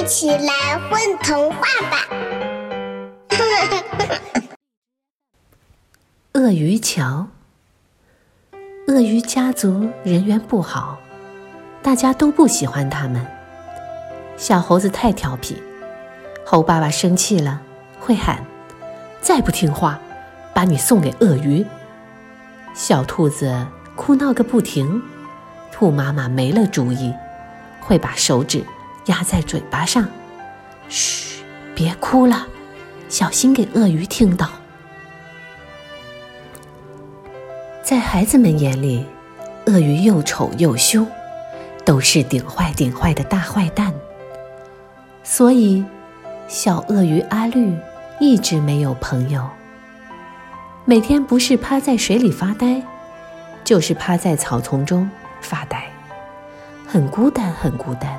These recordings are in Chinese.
一起来混童话吧！鳄鱼桥，鳄鱼家族人缘不好，大家都不喜欢他们。小猴子太调皮，猴爸爸生气了会喊：“再不听话，把你送给鳄鱼。”小兔子哭闹个不停，兔妈妈没了主意，会把手指压在嘴巴上：“嘘，别哭了，小心给鳄鱼听到。”在孩子们眼里，鳄鱼又丑又凶，都是顶坏顶坏的大坏蛋。所以，小鳄鱼阿绿一直没有朋友。每天不是趴在水里发呆，就是趴在草丛中发呆，很孤单，很孤单。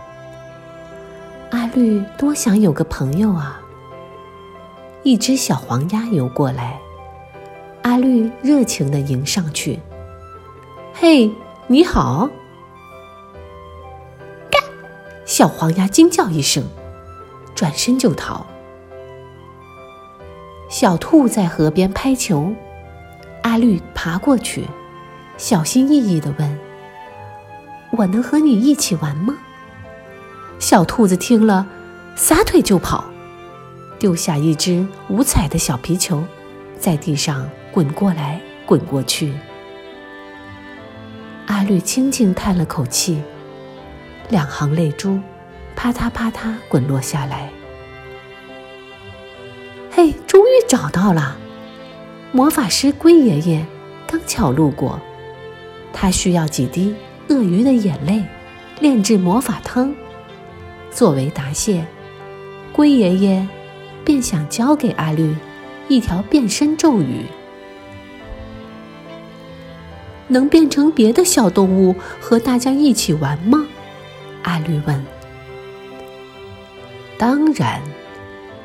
绿多想有个朋友啊！一只小黄鸭游过来，阿绿热情地迎上去：“嘿，你好！”嘎，小黄鸭惊叫一声，转身就逃。小兔在河边拍球，阿绿爬过去，小心翼翼地问：“我能和你一起玩吗？”小兔子听了，撒腿就跑，丢下一只五彩的小皮球，在地上滚过来滚过去。阿绿轻轻叹了口气，两行泪珠啪嗒啪嗒滚落下来。嘿，终于找到了！魔法师龟爷爷刚巧路过，他需要几滴鳄鱼的眼泪炼制魔法汤。作为答谢，龟爷爷便想教给阿绿一条变身咒语。能变成别的小动物和大家一起玩吗？阿绿问。当然。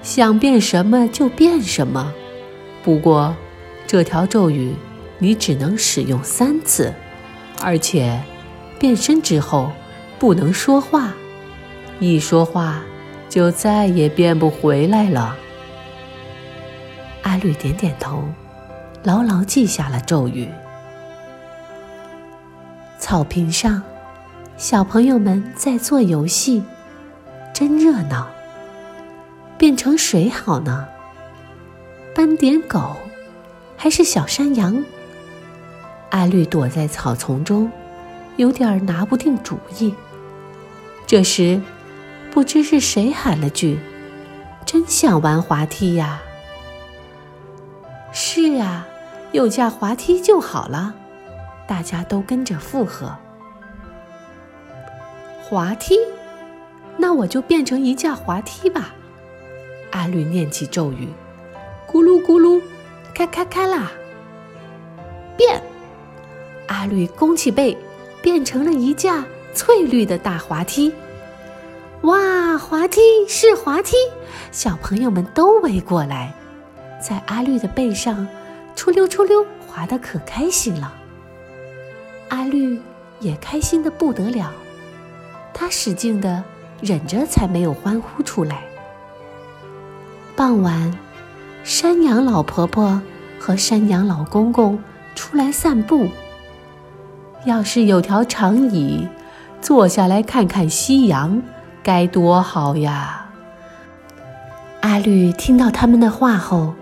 想变什么就变什么，不过这条咒语你只能使用三次，而且变身之后不能说话，一说话就再也变不回来了。阿绿点点头，牢牢记下了咒语。草坪上，小朋友们在做游戏，真热闹。变成谁好呢？斑点狗，还是小山羊？阿绿躲在草丛中，有点拿不定主意。这时，不知是谁喊了句：“真想玩滑梯呀！”是啊，有架滑梯就好了。大家都跟着附和。滑梯，那我就变成一架滑梯吧。阿绿念起咒语：“咕噜咕噜，咔咔咔啦！”变！阿绿弓起背，变成了一架翠绿的大滑梯。哇，滑梯是滑梯！小朋友们都围过来，在阿绿的背上出溜出溜，滑得可开心了。阿绿也开心的不得了，他使劲的忍着，才没有欢呼出来。傍晚，山羊老婆婆和山羊老公公出来散步。要是有条长椅，坐下来看看夕阳，该多好呀！阿绿听到他们的话后，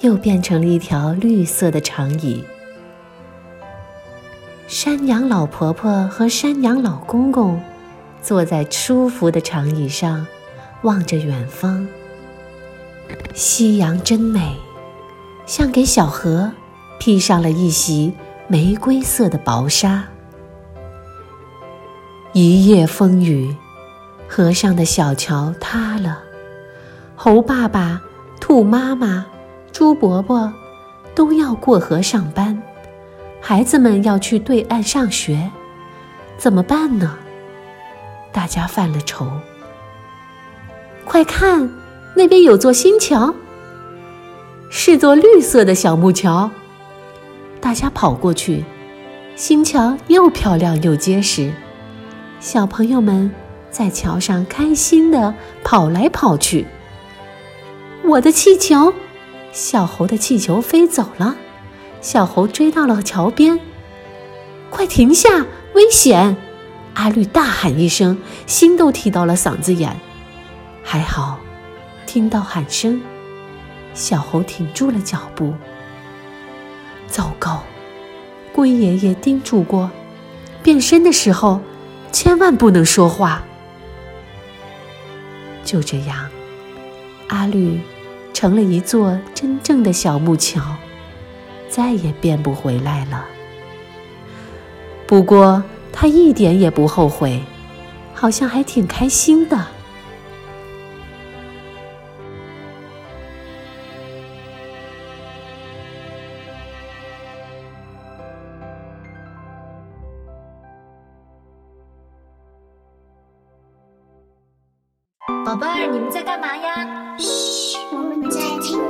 又变成了一条绿色的长椅。山羊老婆婆和山羊老公公坐在舒服的长椅上，望着远方。夕阳真美，像给小河披上了一袭玫瑰色的薄纱。一夜风雨，河上的小桥塌了。猴爸爸、兔妈妈、猪伯伯都要过河上班，孩子们要去对岸上学，怎么办呢？大家犯了愁。快看！那边有座新桥，是座绿色的小木桥。大家跑过去，新桥又漂亮又结实。小朋友们在桥上开心的跑来跑去。我的气球，小猴的气球飞走了。小猴追到了桥边，快停下，危险！阿绿大喊一声，心都提到了嗓子眼。还好，听到喊声，小猴停住了脚步。糟糕，龟爷爷叮嘱过，变身的时候千万不能说话。就这样，阿绿成了一座真正的小木桥，再也变不回来了。不过他一点也不后悔，好像还挺开心的。宝贝儿你们在干嘛呀？嘘我们在听